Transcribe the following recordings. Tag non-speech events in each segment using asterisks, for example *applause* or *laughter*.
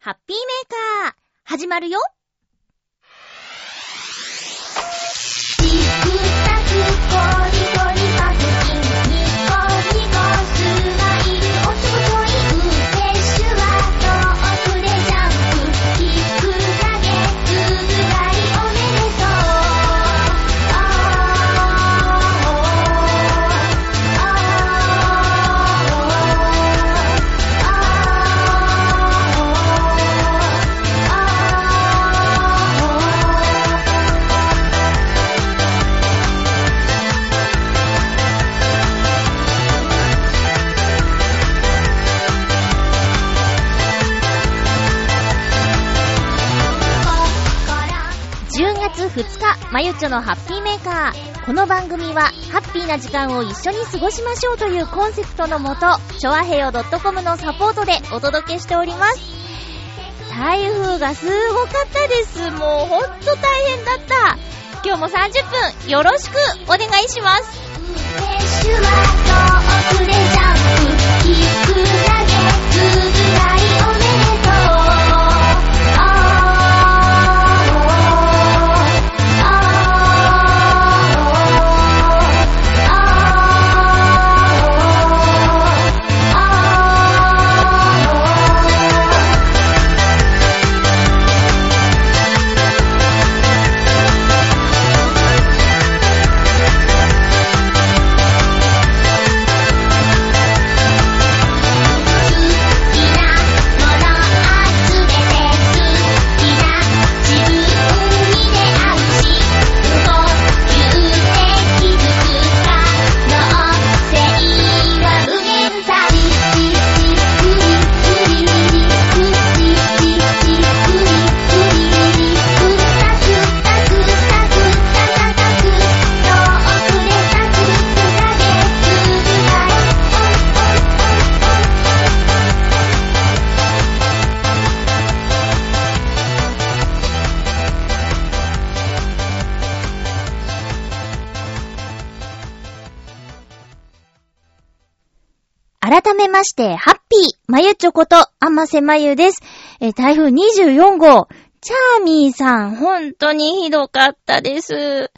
ハッピーメーカー、始まるよ。まゆちょのハッピーメーカー。この番組は、ハッピーな時間を一緒に過ごしましょうというコンセプトのもと、ちょあへよ .com のサポートでお届けしております。台風がすごかったです。もうほんと大変だった。今日も30分、よろしくお願いします。まして、ハッピー、まゆちょこと、あませまゆです。え台風24号、チャーミーさん、本当にひどかったです。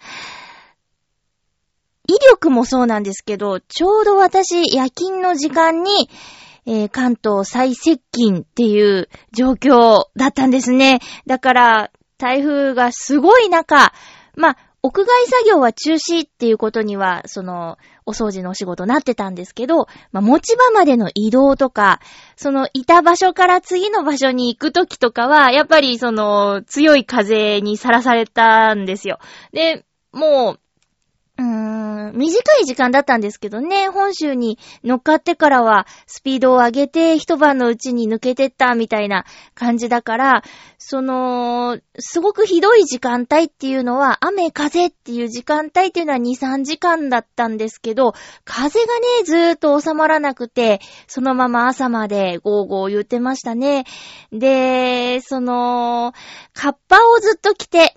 威力もそうなんですけど、ちょうど私、夜勤の時間に、えー関東最接近っていう状況だったんですね。だから、台風がすごい中、まあ、屋外作業は中止っていうことには、その、お掃除のお仕事なってたんですけど、まあ、持ち場までの移動とか、その、いた場所から次の場所に行くときとかは、やっぱりその、強い風にさらされたんですよ。で、もう、うーん、短い時間だったんですけどね、本州に乗っかってからはスピードを上げて一晩のうちに抜けてったみたいな感じだから、その、すごくひどい時間帯っていうのは、雨風っていう時間帯っていうのは2、3時間だったんですけど、風がね、ずーっと収まらなくて、そのまま朝までゴーゴー言ってましたね。で、その、カッパをずっと着て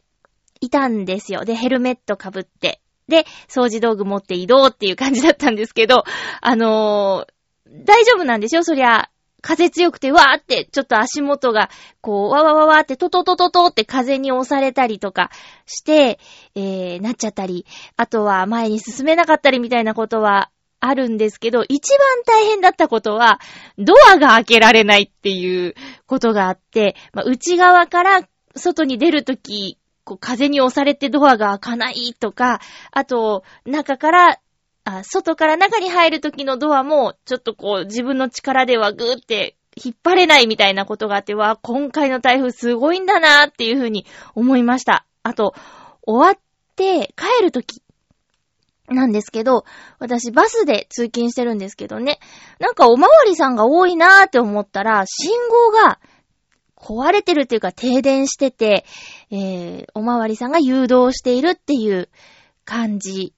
いたんですよ。で、ヘルメット被って。で、掃除道具持って移動っていう感じだったんですけど、あのー大丈夫なんですよ、そりゃ。風強くて、わーって、ちょっと足元が、こう、わわわわーって、トトトトトって風に押されたりとかして、えー、なっちゃったり、あとは前に進めなかったりみたいなことはあるんですけど、一番大変だったことは、ドアが開けられないっていうことがあって、まあ、内側から外に出るとき、こう風に押されてドアが開かないとか、あと、中から、あ外から中に入るときのドアも、ちょっとこう自分の力ではぐーって引っ張れないみたいなことがあって、わ、今回の台風すごいんだなーっていうふうに思いました。あと、終わって帰るときなんですけど、私バスで通勤してるんですけどね、なんかおまわりさんが多いなーって思ったら、信号が壊れてるっていうか停電してて、えー、おまわりさんが誘導しているっていう感じ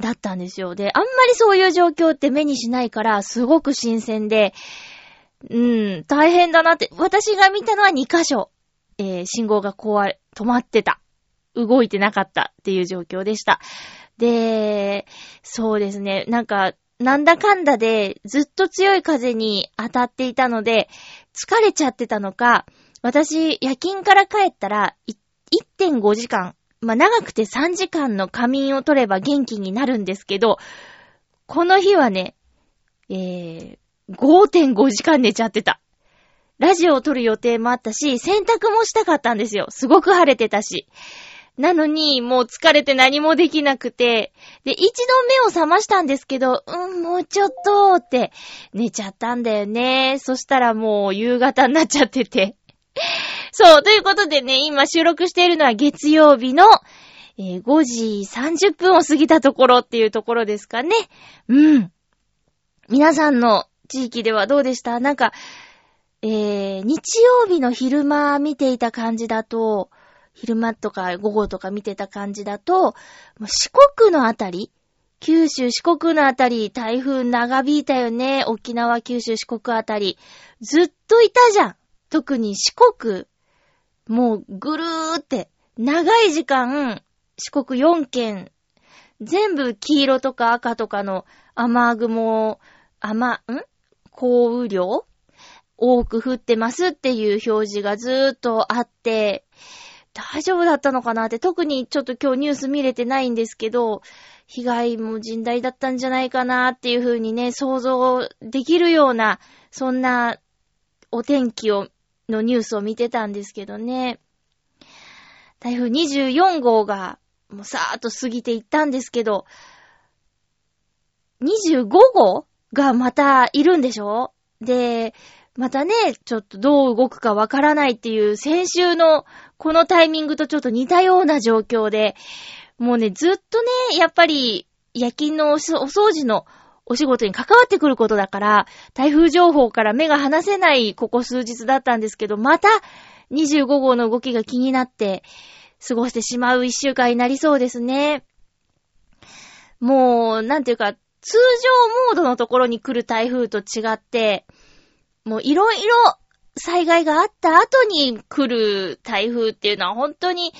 だったんですよ。で、あんまりそういう状況って目にしないから、すごく新鮮で、うん、大変だなって。私が見たのは2箇所、えー、信号が壊れ、止まってた。動いてなかったっていう状況でした。で、そうですね。なんか、なんだかんだでずっと強い風に当たっていたので、疲れちゃってたのか、私、夜勤から帰ったら、1.5時間、まあ、長くて3時間の仮眠を取れば元気になるんですけど、この日はね、えー、5.5時間寝ちゃってた。ラジオを撮る予定もあったし、洗濯もしたかったんですよ。すごく晴れてたし。なのに、もう疲れて何もできなくて、で、一度目を覚ましたんですけど、うん、もうちょっとって寝ちゃったんだよね。そしたらもう夕方になっちゃってて。*laughs* そう、ということでね、今収録しているのは月曜日の、えー、5時30分を過ぎたところっていうところですかね。うん。皆さんの地域ではどうでした？なんか、えー、日曜日の昼間見ていた感じだと、昼間とか午後とか見てた感じだと、四国のあたり九州四国のあたり、台風長引いたよね。沖縄、九州四国あたり。ずっといたじゃん。特に四国。もうぐるーって、長い時間、四国4県、全部黄色とか赤とかの雨雲、雨、ん？降雨量多く降ってますっていう表示がずーっとあって、大丈夫だったのかなって、特にちょっと今日ニュース見れてないんですけど、被害も甚大だったんじゃないかなっていうふうにね、想像できるような、そんなお天気を、のニュースを見てたんですけどね。台風24号が、もうさーっと過ぎていったんですけど、25号がまたいるんでしょ？で、またね、ちょっとどう動くかわからないっていう先週のこのタイミングとちょっと似たような状況で、もうね、ずっとね、やっぱり夜勤のお掃除のお仕事に関わってくることだから、台風情報から目が離せないここ数日だったんですけど、また25号の動きが気になって過ごしてしまう一週間になりそうですね。もう、なんていうか、通常モードのところに来る台風と違って、もういろいろ災害があった後に来る台風っていうのは本当に、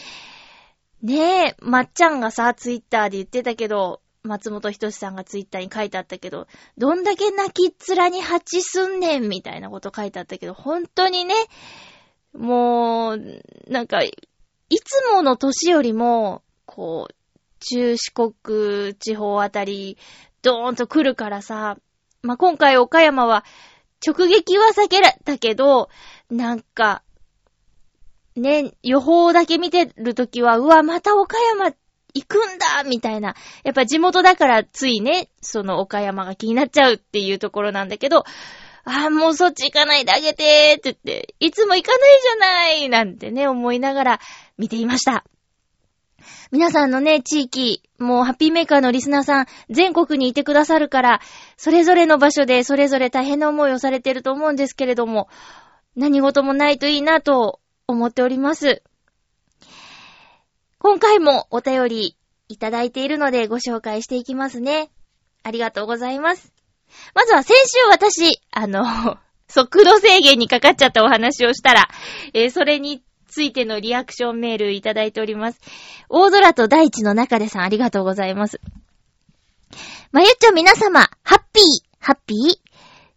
ねえ、まっちゃんがさ、ツイッターで言ってたけど、松本人志さんがツイッターに書いてあったけど、どんだけ泣きっ面に蜂すんねんみたいなこと書いてあったけど、本当にね、もう、なんか、いつもの年よりも、こう、中四国地方あたり、ドーンと来るからさ、まあ、今回岡山は直撃は避けられたけど、なんか、ね、予報だけ見てるときは、うわ、また岡山行くんだみたいな。やっぱ地元だからついね、その岡山が気になっちゃうっていうところなんだけど、ああ、もうそっち行かないであげてーって言って、いつも行かないじゃないなんてね、思いながら見ていました。皆さんのね、地域、もうハッピーメーカーのリスナーさん、全国にいてくださるから、それぞれの場所でそれぞれ大変な思いをされてると思うんですけれども、何事もないといいなと思っております。今回もお便りいただいているのでご紹介していきますね。ありがとうございます。まずは先週私、あの、*laughs* 速度制限にかかっちゃったお話をしたら、えー、それについてのリアクションメールいただいております。大空と大地の中でさんありがとうございます。まゆっちょ皆様、ハッピー、ハッピー。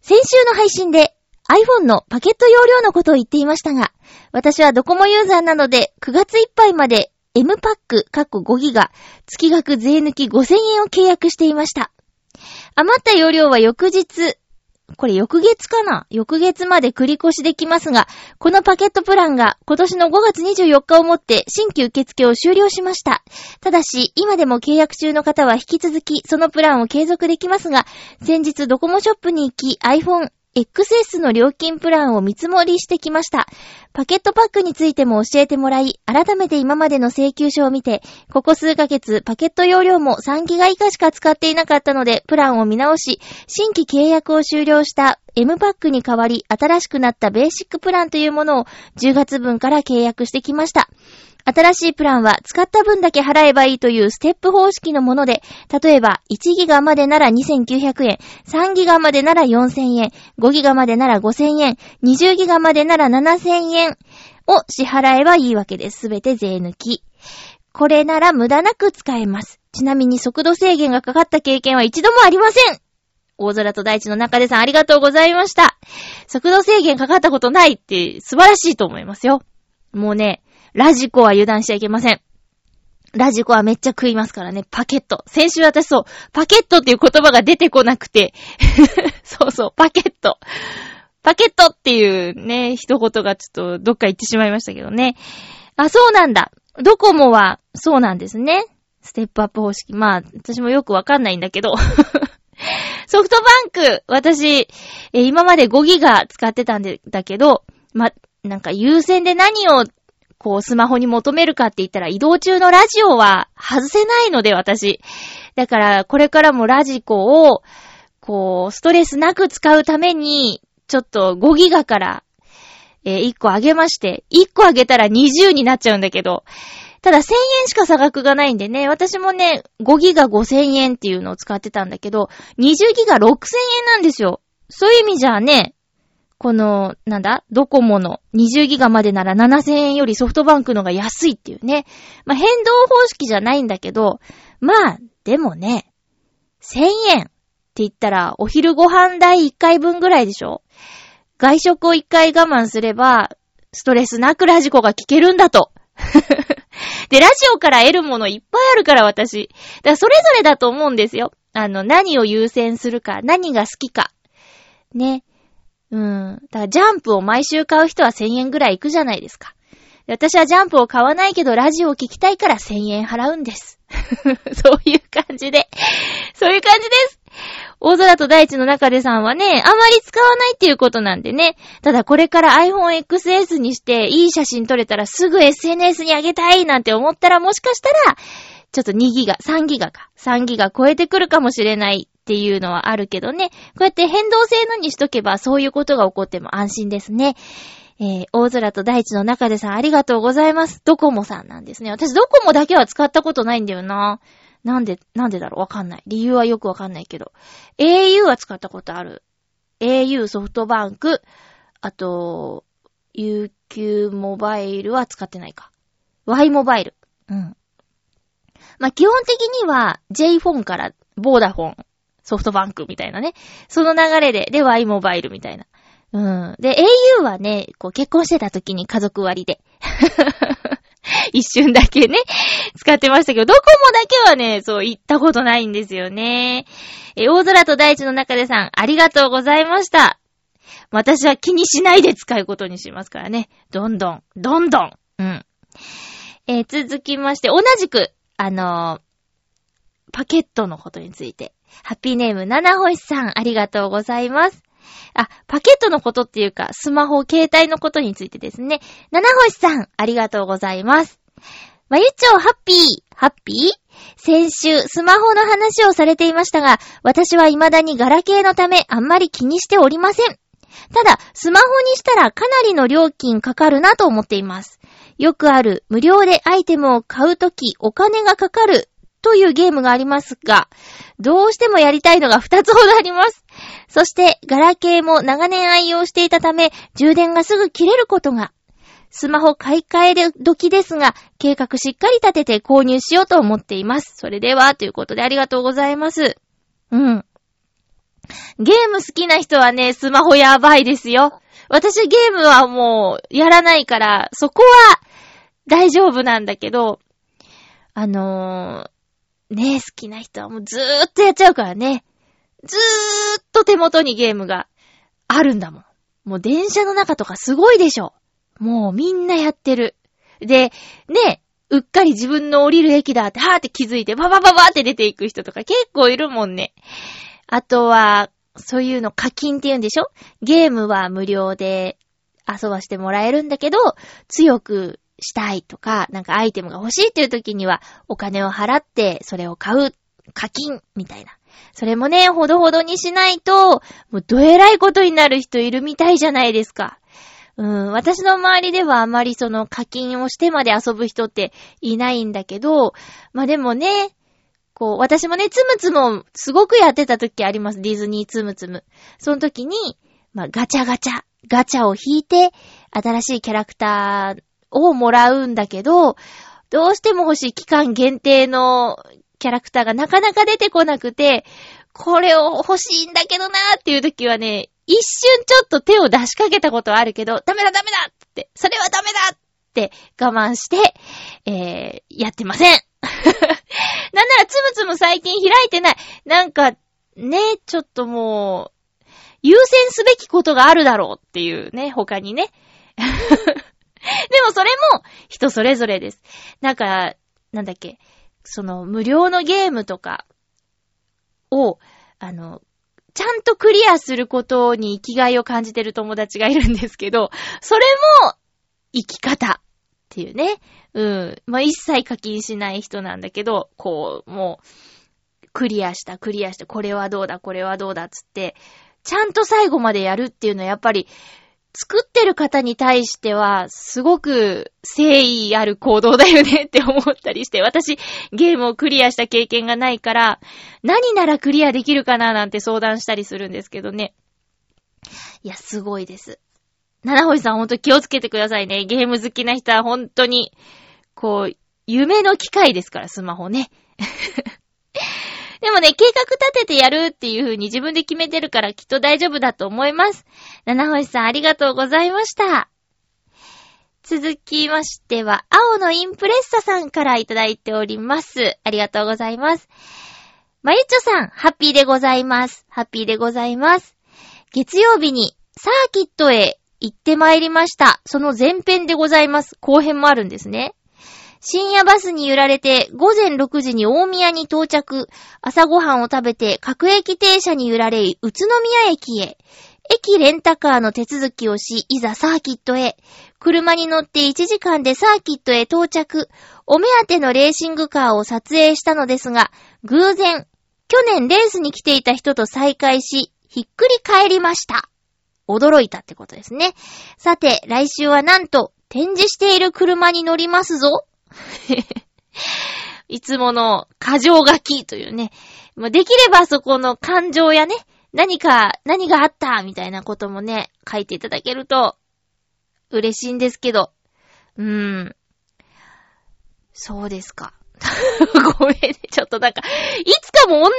先週の配信で iPhone のパケット容量のことを言っていましたが、私はドコモユーザーなので9月いっぱいまで M パック、カッ5ギガ、月額税抜き5000円を契約していました。余った容量は翌日、これ翌月かな？翌月まで繰り越しできますが、このパケットプランが今年の5月24日をもって新規受付を終了しました。ただし、今でも契約中の方は引き続きそのプランを継続できますが、先日ドコモショップに行き iPhone XS の料金プランを見積もりしてきました。パケットパックについても教えてもらい、改めて今までの請求書を見て、ここ数ヶ月パケット容量も3ギガ以下しか使っていなかったので、プランを見直し、新規契約を終了した M パックに代わり、新しくなったベーシックプランというものを10月分から契約してきました。新しいプランは使った分だけ払えばいいというステップ方式のもので、例えば1ギガまでなら2900円、3ギガまでなら4000円、5ギガまでなら5000円、20ギガまでなら7000円を支払えばいいわけです。すべて税抜き。これなら無駄なく使えます。ちなみに速度制限がかかった経験は一度もありません。大空と大地の中でさんありがとうございました。速度制限かかったことないって素晴らしいと思いますよ。もうね、ラジコは油断しちゃいけません。ラジコはめっちゃ食いますからね。パケット。先週私そう、パケットっていう言葉が出てこなくて。*laughs* そうそう、パケット。パケットっていうね、一言がちょっとどっか行ってしまいましたけどね。あ、そうなんだ。ドコモはそうなんですね。ステップアップ方式。まあ、私もよくわかんないんだけど。*laughs* ソフトバンク、私、今まで5ギガ使ってたんだけど、ま、なんか優先で何を、こう、スマホに求めるかって言ったら、移動中のラジオは外せないので、私。だから、これからもラジコを、こう、ストレスなく使うために、ちょっと5ギガから、え1個上げまして、1個上げたら20になっちゃうんだけど、ただ1000円しか差額がないんでね、私もね、5ギガ5000円っていうのを使ってたんだけど、20ギガ6000円なんですよ。そういう意味じゃあね、この、なんだ？ドコモの20ギガまでなら7000円よりソフトバンクのが安いっていうね。まあ、変動方式じゃないんだけど、まあ、でもね、1000円って言ったらお昼ご飯代1回分ぐらいでしょ？外食を1回我慢すれば、ストレスなくラジコが聞けるんだと。*laughs* で、ラジオから得るものいっぱいあるから私。だからそれぞれだと思うんですよ。あの、何を優先するか、何が好きか。ね。うん。だからジャンプを毎週買う人は1000円ぐらいいくじゃないですか。私はジャンプを買わないけどラジオを聞きたいから1000円払うんです。*laughs* そういう感じで。そういう感じです。大空と大地の中でさんはね、あまり使わないっていうことなんでね。ただこれから iPhone XS にしていい写真撮れたらすぐ SNS に上げたいなんて思ったらもしかしたら、ちょっと2ギガ、3ギガか。3ギガ超えてくるかもしれないっていうのはあるけどね。こうやって変動性のにしとけばそういうことが起こっても安心ですね。えー、大空と大地の中でさんありがとうございます。ドコモさんなんですね。私ドコモだけは使ったことないんだよな。なんで、なんでだろう？わかんない。理由はよくわかんないけど。au は使ったことある。au ソフトバンク、あと、UQ モバイルは使ってないか。Y モバイル。うん。まあ、基本的には J フォンからボーダフォン、ソフトバンクみたいなね。その流れで、で Y モバイルみたいな。うん。で、au はね、こう結婚してた時に家族割で。*laughs* 一瞬だけね、使ってましたけど、ドコモだけはね、そう、行ったことないんですよね。え、大空と大地の中でさん、ありがとうございました。私は気にしないで使うことにしますからね。どんどん、どんどん。うん。え続きまして、同じく、あのーパケットのことについて。ハッピーネーム、七星さん、ありがとうございます。あ、パケットのことっていうか、スマホ、携帯のことについてですね。七星さん、ありがとうございます。まゆちょう、ハッピー、ハッピー？先週、スマホの話をされていましたが、私は未だにガラケーのため、あんまり気にしておりません。ただ、スマホにしたらかなりの料金かかるなと思っています。よくある、無料でアイテムを買うとき、お金がかかる、というゲームがありますが、どうしてもやりたいのが2つほどあります。そして、ガラケーも長年愛用していたため、充電がすぐ切れることが。スマホ買い替える時ですが、計画しっかり立てて購入しようと思っています。それでは、ということでありがとうございます。うん。ゲーム好きな人はね、スマホやばいですよ。私ゲームはもう、やらないから、そこは、大丈夫なんだけど、あのー、ね好きな人はもうずーっとやっちゃうからね。ずーっと手元にゲームがあるんだもん。もう電車の中とかすごいでしょ。もうみんなやってる。で、ね、うっかり自分の降りる駅だって、はーって気づいて、ババババって出ていく人とか結構いるもんね。あとは、そういうの課金って言うんでしょ？ゲームは無料で遊ばしてもらえるんだけど、強くしたいとか、なんかアイテムが欲しいっていう時には、お金を払ってそれを買う課金みたいな。それもね、ほどほどにしないと、もうどえらいことになる人いるみたいじゃないですか。うん、私の周りではあまりその課金をしてまで遊ぶ人っていないんだけど、まあでもね、こう、私もね、つむつむすごくやってた時あります。ディズニーつむつむ。その時に、まあガチャガチャ、ガチャを引いて、新しいキャラクターをもらうんだけど、どうしても欲しい期間限定のキャラクターがなかなか出てこなくて、これを欲しいんだけどなーっていう時はね、一瞬ちょっと手を出しかけたことはあるけど、ダメだダメだって、それはダメだって我慢して、えー、やってません。*laughs* なんならつむつむ最近開いてない。なんか、ね、ちょっともう、優先すべきことがあるだろうっていうね、他にね。*laughs* でもそれも人それぞれです。なんか、なんだっけ、その無料のゲームとかを、あの、ちゃんとクリアすることに生きがいを感じてる友達がいるんですけど、それも生き方っていうね。うん。まあ、一切課金しない人なんだけど、こう、もう、クリアした、クリアした、これはどうだ、これはどうだっつって、ちゃんと最後までやるっていうのはやっぱり、作ってる方に対しては、すごく誠意ある行動だよねって思ったりして、私、ゲームをクリアした経験がないから、何ならクリアできるかななんて相談したりするんですけどね。いや、すごいです。七星さんほんと気をつけてくださいね。ゲーム好きな人は本当に、こう、夢の機会ですから、スマホね。でもね、計画立ててやるっていう風に自分で決めてるからきっと大丈夫だと思います。七星さんありがとうございました。続きましては、青のインプレッサさんからいただいております。ありがとうございます。まゆちょさん、ハッピーでございます。ハッピーでございます。月曜日にサーキットへ行ってまいりました。その前編でございます。後編もあるんですね。深夜バスに揺られて、午前6時に大宮に到着。朝ごはんを食べて、各駅停車に揺られ、宇都宮駅へ。駅レンタカーの手続きをし、いざサーキットへ。車に乗って1時間でサーキットへ到着。お目当てのレーシングカーを撮影したのですが、偶然、去年レースに来ていた人と再会し、ひっくり返りました。驚いたってことですね。さて、来週はなんと、展示している車に乗りますぞ。*laughs* いつもの過剰書きというね。まあできればそこの感情やね、何か、何があったみたいなこともね、書いていただけると、嬉しいんですけど。うーん。そうですか。*laughs* ごめんね。ちょっとなんか、いつかも同じよ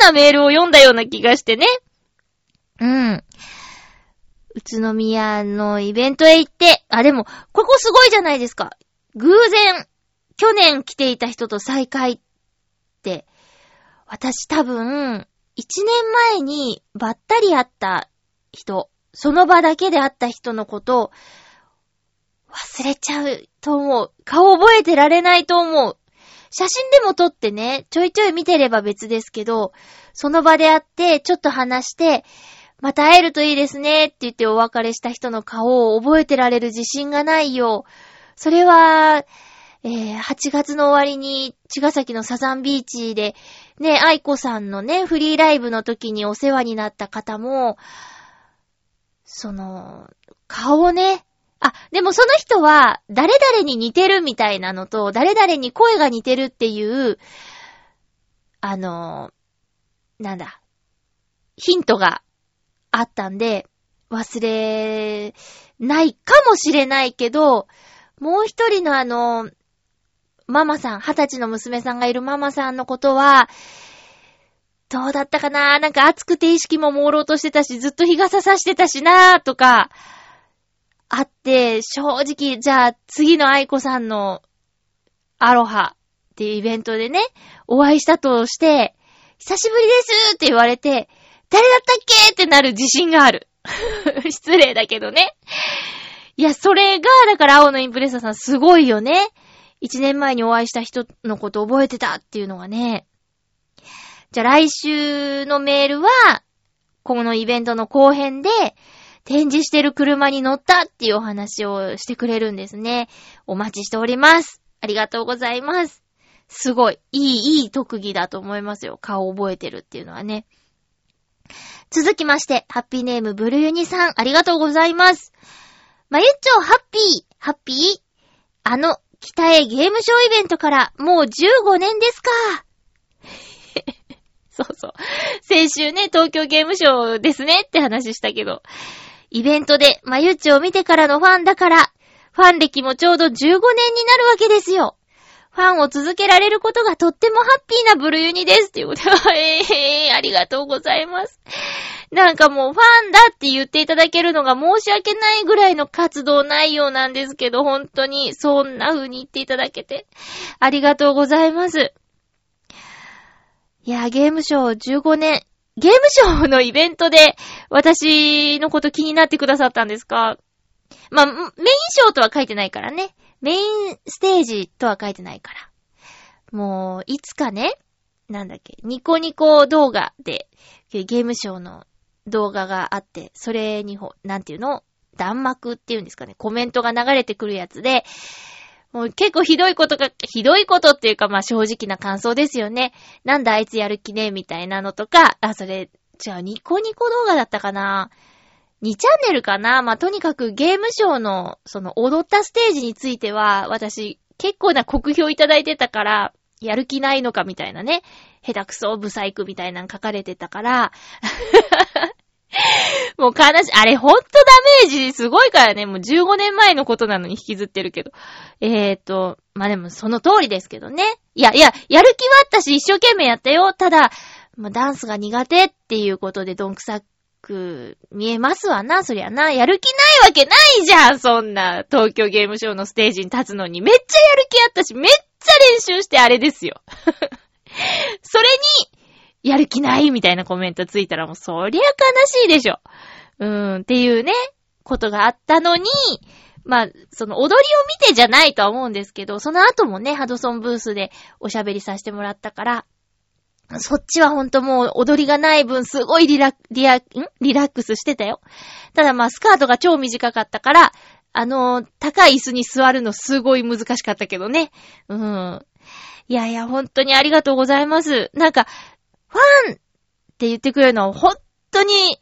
うなメールを読んだような気がしてね。うん。宇都宮のイベントへ行って、あ、でも、ここすごいじゃないですか。偶然、去年来ていた人と再会って、私多分、一年前にばったり会った人、その場だけで会った人のこと、忘れちゃうと思う。顔覚えてられないと思う。写真でも撮ってね、ちょいちょい見てれば別ですけど、その場で会って、ちょっと話して、また会えるといいですねって言ってお別れした人の顔を覚えてられる自信がないよ。それは、えー、8月の終わりに、茅ヶ崎のサザンビーチで、ね、愛子さんのね、フリーライブの時にお世話になった方も、その、顔をね、あ、でもその人は、誰々に似てるみたいなのと、誰々に声が似てるっていう、あの、なんだ、ヒントがあったんで、忘れないかもしれないけど、もう一人のあの、ママさん、二十歳の娘さんがいるママさんのことは、どうだったかな？なんか暑くて意識も朦朧としてたし、ずっと日傘さしてたしなとか、あって、正直、じゃあ次の愛子さんのアロハっていうイベントでね、お会いしたとして、久しぶりですって言われて、誰だったっけってなる自信がある。*laughs* 失礼だけどね。いや、それが、だから青のインプレッサーさんすごいよね。一年前にお会いした人のこと覚えてたっていうのがね。じゃあ来週のメールは、このイベントの後編で、展示してる車に乗ったっていうお話をしてくれるんですね。お待ちしております。ありがとうございます。すごい、いい、いい特技だと思いますよ。顔覚えてるっていうのはね。続きまして、ハッピーネームブルユニさん、ありがとうございます。まゆっちょ、ハッピー、ハッピー？あの、北へゲームショーイベントからもう15年ですか。*laughs* そうそう。先週ね、東京ゲームショーですねって話したけど、イベントでまゆっちを見てからのファンだから、ファン歴もちょうど15年になるわけですよ。ファンを続けられることがとってもハッピーなブルユニです。ということで、*laughs* えー、ありがとうございます。なんかもうファンだって言っていただけるのが申し訳ないぐらいの活動内容なんですけど、本当にそんな風に言っていただけて、ありがとうございます。いや、ゲームショー15年、ゲームショーのイベントで私のこと気になってくださったんですか？まあ、メインショーとは書いてないからね。メインステージとは書いてないから。もう、いつかね、なんだっけ、ニコニコ動画で、ゲームショーの動画があって、それにほ、なんていうの？弾幕っていうんですかね、コメントが流れてくるやつで、もう結構ひどいことが、ひどいことっていうかまあ正直な感想ですよね。なんだあいつやる気ねみたいなのとか、あ、それ、違う、ニコニコ動画だったかな？2チャンネルかな？まあ、とにかくゲームショーの、その踊ったステージについては、私、結構な酷評いただいてたから、やる気ないのかみたいなね。下手くそ、ブサイクみたいなの書かれてたから、*laughs* もう悲しい。あれほんとダメージすごいからね。もう15年前のことなのに引きずってるけど。えーと、まあ、でもその通りですけどね。いや、いや、やる気はあったし、一生懸命やったよ。ただ、まあ、ダンスが苦手っていうことでどんくさく見えますわな、そりゃな。やる気ないわけないじゃん、そんな。東京ゲームショーのステージに立つのに。めっちゃやる気あったし、めっちゃ練習してあれですよ。*laughs* *laughs* それに、やる気ないみたいなコメントついたらもうそりゃ悲しいでしょ。うーん、っていうね、ことがあったのに、まあ、その踊りを見てじゃないとは思うんですけど、その後もね、ハドソンブースでおしゃべりさせてもらったから、そっちはほんともう踊りがない分すごいリラ、リア、ん？リラックスしてたよ。ただまあスカートが超短かったから、あのー高い椅子に座るのすごい難しかったけどね。うん。いやいや、本当にありがとうございます。なんか、ファンって言ってくれるのは本当に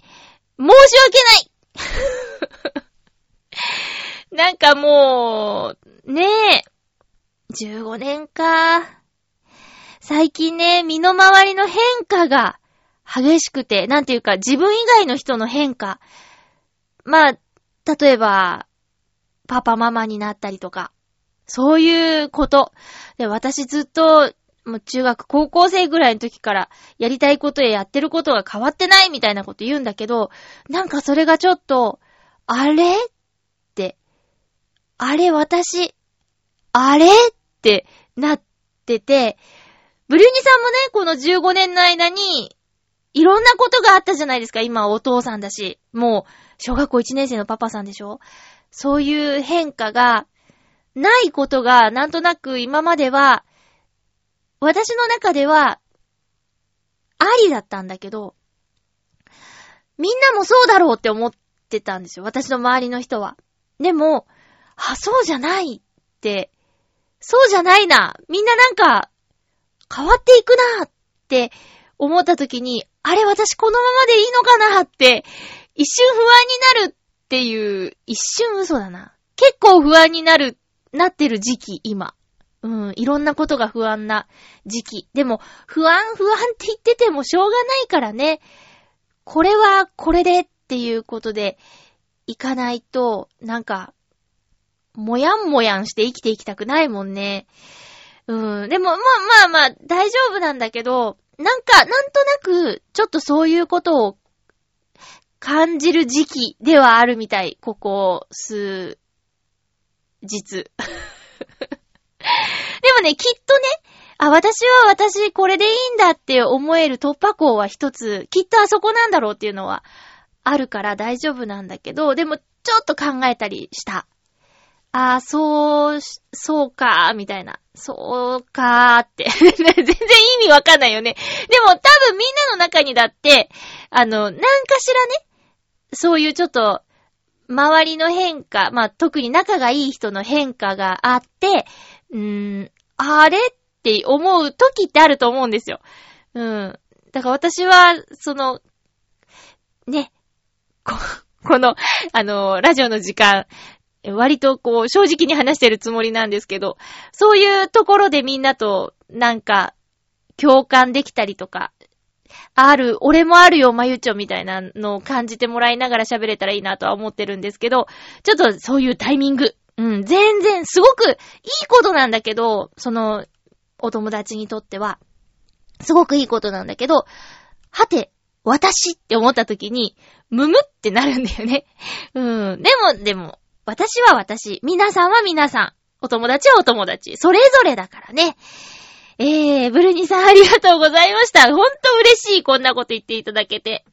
申し訳ない *laughs* なんかもう、ねえ、15年か。最近ね、身の回りの変化が激しくて、なんていうか自分以外の人の変化。まあ、例えば、パパママになったりとか、そういうこと。で、私ずっと、もう中学、高校生ぐらいの時から、やりたいことややってることが変わってないみたいなこと言うんだけど、なんかそれがちょっと、あれって、あれ私、あれってなってて、ブリュニさんもね、この15年の間に、いろんなことがあったじゃないですか。今お父さんだし。もう、小学校1年生のパパさんでしょそういう変化が、ないことが、なんとなく今までは、私の中では、ありだったんだけど、みんなもそうだろうって思ってたんですよ。私の周りの人は。でも、あ、そうじゃないって、そうじゃないな。みんななんか、変わっていくなって思った時に、あれ私このままでいいのかなって、一瞬不安になるっていう、一瞬嘘だな。結構不安になる、なってる時期、今。うん、いろんなことが不安な時期。でも、不安、不安って言っててもしょうがないからね。これはこれでっていうことで、いかないと、なんか、もやんもやんして生きていきたくないもんね。うん。でも、まあまあまあ、大丈夫なんだけど、なんか、なんとなく、ちょっとそういうことを感じる時期ではあるみたい。ここ、数、日。*laughs* でもね、きっとね、あ、私は私これでいいんだって思える突破口は一つ、きっとあそこなんだろうっていうのはあるから大丈夫なんだけど、でもちょっと考えたりした。あ、そう、そうか、みたいな。そうかーって。*laughs* 全然意味わかんないよね。でも多分みんなの中にだって、あの、なんかしらね、そういうちょっと、周りの変化、まあ、特に仲がいい人の変化があって、うーん、あれって思う時ってあると思うんですよ。うん。だから私は、その、ね、こ、*laughs* この、あの、ラジオの時間、割とこう、正直に話してるつもりなんですけど、そういうところでみんなと、なんか、共感できたりとか、ある、俺もあるよ、まゆちょみたいなのを感じてもらいながら喋れたらいいなとは思ってるんですけど、ちょっとそういうタイミングうん、全然、すごくいいことなんだけど、その、お友達にとっては、すごくいいことなんだけど、はて、私って思った時に、むむってなるんだよね。*laughs* うん。でも、でも、私は私、皆さんは皆さん、お友達はお友達、それぞれだからね。えー、ブルニさんありがとうございました。ほんと嬉しい、こんなこと言っていただけて。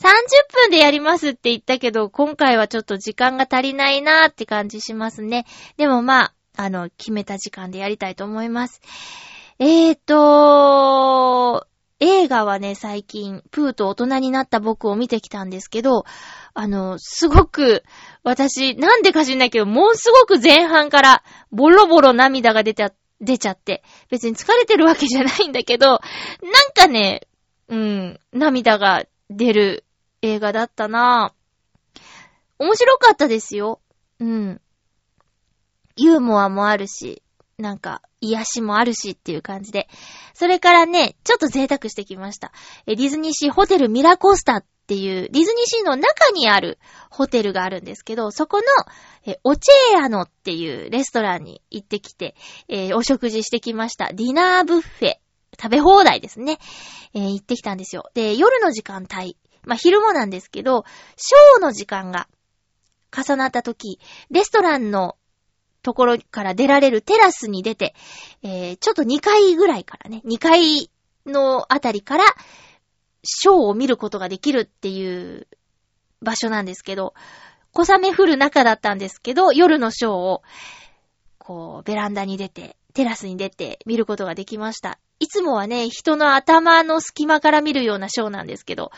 30分でやりますって言ったけど、今回はちょっと時間が足りないなーって感じしますね。でもまあ、あの、決めた時間でやりたいと思います。えーと、映画はね、最近、プーと大人になった僕を見てきたんですけど、あの、すごく、私、なんでか知んないけど、もうすごく前半から、ボロボロ涙が出ちゃって、出ちゃって、別に疲れてるわけじゃないんだけど、なんかね、うん、涙が出る映画だったなぁ。面白かったですよ。うん。ユーモアもあるし、なんか、癒しもあるしっていう感じで。それからね、ちょっと贅沢してきました。ディズニーシーホテルミラコスタっっていう、ディズニーシーの中にあるホテルがあるんですけど、そこの、え、オチェーアノっていうレストランに行ってきて、えーお食事してきました。ディナーブッフェ。食べ放題ですね。えー行ってきたんですよ。で、夜の時間帯。まあ、昼もなんですけど、ショーの時間が重なった時、レストランのところから出られるテラスに出て、えーちょっと2階ぐらいからね、2階のあたりから、ショーを見ることができるっていう場所なんですけど、小雨降る中だったんですけど、夜のショーを、こう、ベランダに出て、テラスに出て見ることができました。いつもはね、人の頭の隙間から見るようなショーなんですけど、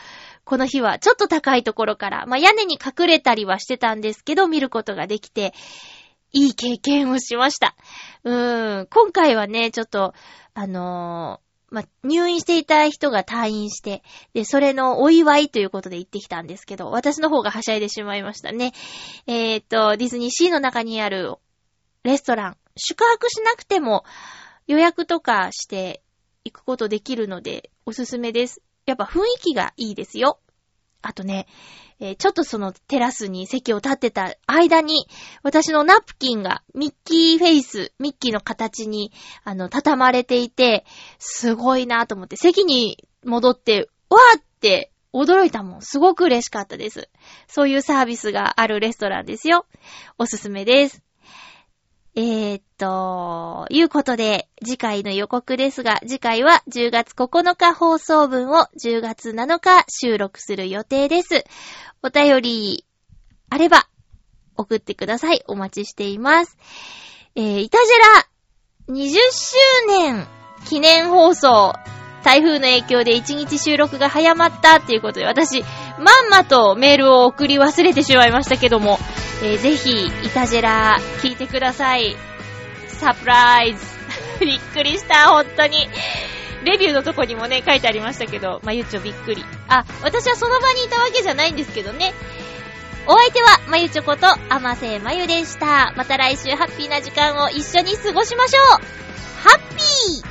この日はちょっと高いところから、まあ、屋根に隠れたりはしてたんですけど、見ることができて、いい経験をしました。うーん、今回はね、ちょっと、あのーまあ、入院していた人が退院して、で、それのお祝いということで行ってきたんですけど、私の方がはしゃいでしまいましたね。えーっと、ディズニーシーの中にあるレストラン、宿泊しなくても予約とかして行くことできるので、おすすめです。やっぱ雰囲気がいいですよ。あとね、えーちょっとそのテラスに席を立ってた間に、私のナプキンがミッキーフェイス、ミッキーの形に、あの、畳まれていて、すごいなと思って、席に戻って、わーって驚いたもん。すごく嬉しかったです。そういうサービスがあるレストランですよ。おすすめです。えー、っと、いうことで、次回の予告ですが、次回は10月9日放送分を10月7日収録する予定です。お便り、あれば、送ってください。お待ちしています。えー、いたじら、20周年記念放送。台風の影響で1日収録が早まったっていうことで、私、まんまとメールを送り忘れてしまいましたけども、えーぜひ、イタジェラ、聞いてください。サプライズ。*laughs* びっくりした、本当に。レビューのとこにもね、書いてありましたけど、まゆちょびっくり。あ、私はその場にいたわけじゃないんですけどね。お相手は、まゆちょこと、あませまゆでした。また来週ハッピーな時間を一緒に過ごしましょうハッピー